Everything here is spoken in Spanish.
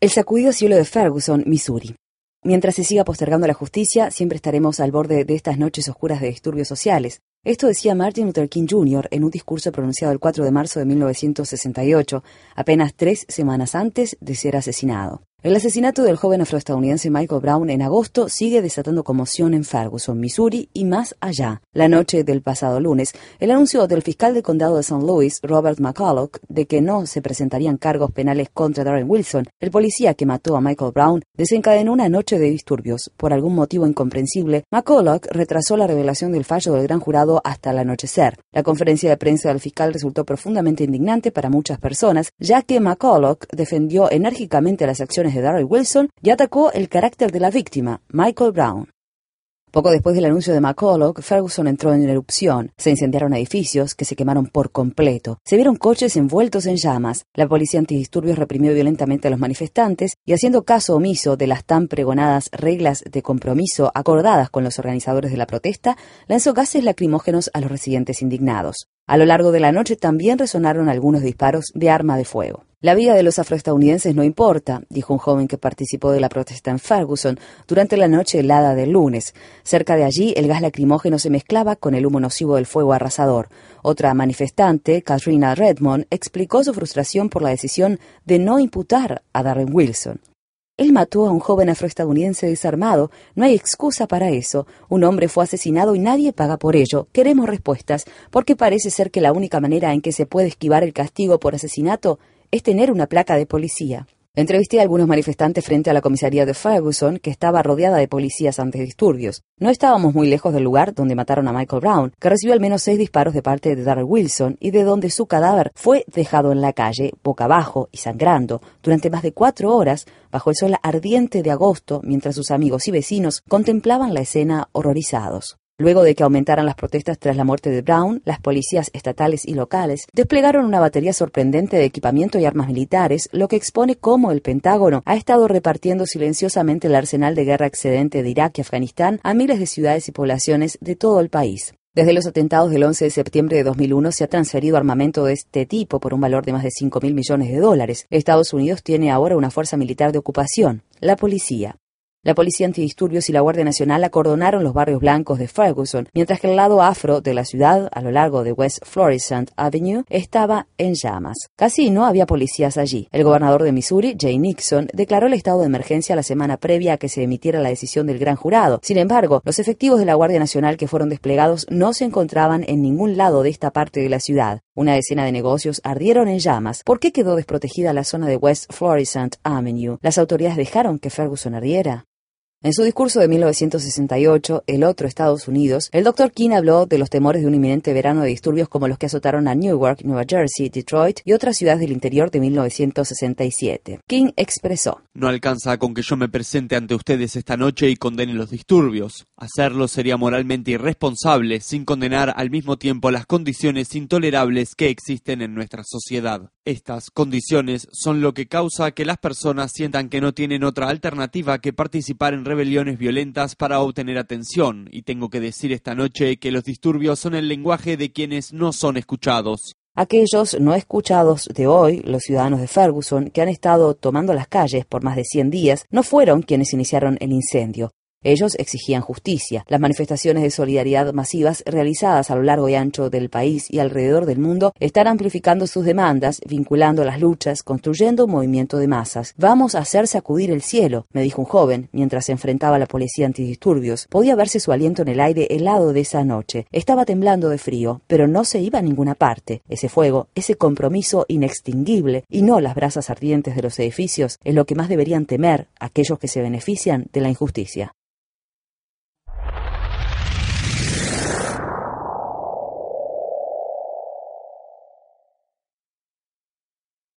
El sacudido cielo de Ferguson, Missouri. Mientras se siga postergando la justicia, siempre estaremos al borde de estas noches oscuras de disturbios sociales. Esto decía Martin Luther King Jr. en un discurso pronunciado el 4 de marzo de 1968, apenas tres semanas antes de ser asesinado. El asesinato del joven afroestadounidense Michael Brown en agosto sigue desatando conmoción en Ferguson, Missouri y más allá. La noche del pasado lunes, el anuncio del fiscal del condado de St. Louis, Robert McCulloch, de que no se presentarían cargos penales contra Darren Wilson, el policía que mató a Michael Brown, desencadenó una noche de disturbios. Por algún motivo incomprensible, McCulloch retrasó la revelación del fallo del gran jurado hasta el anochecer. La conferencia de prensa del fiscal resultó profundamente indignante para muchas personas, ya que McCulloch defendió enérgicamente las acciones de Darrell Wilson y atacó el carácter de la víctima, Michael Brown. Poco después del anuncio de McCulloch, Ferguson entró en erupción. Se incendiaron edificios que se quemaron por completo. Se vieron coches envueltos en llamas. La policía antidisturbios reprimió violentamente a los manifestantes y, haciendo caso omiso de las tan pregonadas reglas de compromiso acordadas con los organizadores de la protesta, lanzó gases lacrimógenos a los residentes indignados. A lo largo de la noche también resonaron algunos disparos de arma de fuego. La vida de los afroestadounidenses no importa, dijo un joven que participó de la protesta en Ferguson durante la noche helada del lunes. Cerca de allí, el gas lacrimógeno se mezclaba con el humo nocivo del fuego arrasador. Otra manifestante, Katrina Redmond, explicó su frustración por la decisión de no imputar a Darren Wilson. Él mató a un joven afroestadounidense desarmado. No hay excusa para eso. Un hombre fue asesinado y nadie paga por ello. Queremos respuestas, porque parece ser que la única manera en que se puede esquivar el castigo por asesinato es tener una placa de policía. Entrevisté a algunos manifestantes frente a la comisaría de Ferguson, que estaba rodeada de policías antidisturbios. No estábamos muy lejos del lugar donde mataron a Michael Brown, que recibió al menos seis disparos de parte de Darrell Wilson y de donde su cadáver fue dejado en la calle, boca abajo y sangrando, durante más de cuatro horas, bajo el sol ardiente de agosto, mientras sus amigos y vecinos contemplaban la escena horrorizados. Luego de que aumentaran las protestas tras la muerte de Brown, las policías estatales y locales desplegaron una batería sorprendente de equipamiento y armas militares, lo que expone cómo el Pentágono ha estado repartiendo silenciosamente el arsenal de guerra excedente de Irak y Afganistán a miles de ciudades y poblaciones de todo el país. Desde los atentados del 11 de septiembre de 2001 se ha transferido armamento de este tipo por un valor de más de 5 mil millones de dólares. Estados Unidos tiene ahora una fuerza militar de ocupación, la policía. La policía antidisturbios y la Guardia Nacional acordonaron los barrios blancos de Ferguson, mientras que el lado afro de la ciudad, a lo largo de West Florissant Avenue, estaba en llamas. Casi no había policías allí. El gobernador de Missouri, Jay Nixon, declaró el estado de emergencia la semana previa a que se emitiera la decisión del gran jurado. Sin embargo, los efectivos de la Guardia Nacional que fueron desplegados no se encontraban en ningún lado de esta parte de la ciudad. Una decena de negocios ardieron en llamas. ¿Por qué quedó desprotegida la zona de West Florissant Avenue? ¿Las autoridades dejaron que Ferguson ardiera? En su discurso de 1968, El otro Estados Unidos, el Dr. King habló de los temores de un inminente verano de disturbios como los que azotaron a Newark, Nueva Jersey, Detroit y otras ciudades del interior de 1967. King expresó: No alcanza con que yo me presente ante ustedes esta noche y condene los disturbios. Hacerlo sería moralmente irresponsable sin condenar al mismo tiempo las condiciones intolerables que existen en nuestra sociedad. Estas condiciones son lo que causa que las personas sientan que no tienen otra alternativa que participar en rebeliones violentas para obtener atención, y tengo que decir esta noche que los disturbios son el lenguaje de quienes no son escuchados. Aquellos no escuchados de hoy, los ciudadanos de Ferguson, que han estado tomando las calles por más de 100 días, no fueron quienes iniciaron el incendio. Ellos exigían justicia. Las manifestaciones de solidaridad masivas realizadas a lo largo y ancho del país y alrededor del mundo están amplificando sus demandas, vinculando las luchas, construyendo un movimiento de masas. Vamos a hacer sacudir el cielo, me dijo un joven mientras se enfrentaba a la policía antidisturbios. Podía verse su aliento en el aire helado de esa noche. Estaba temblando de frío, pero no se iba a ninguna parte. Ese fuego, ese compromiso inextinguible y no las brasas ardientes de los edificios es lo que más deberían temer aquellos que se benefician de la injusticia.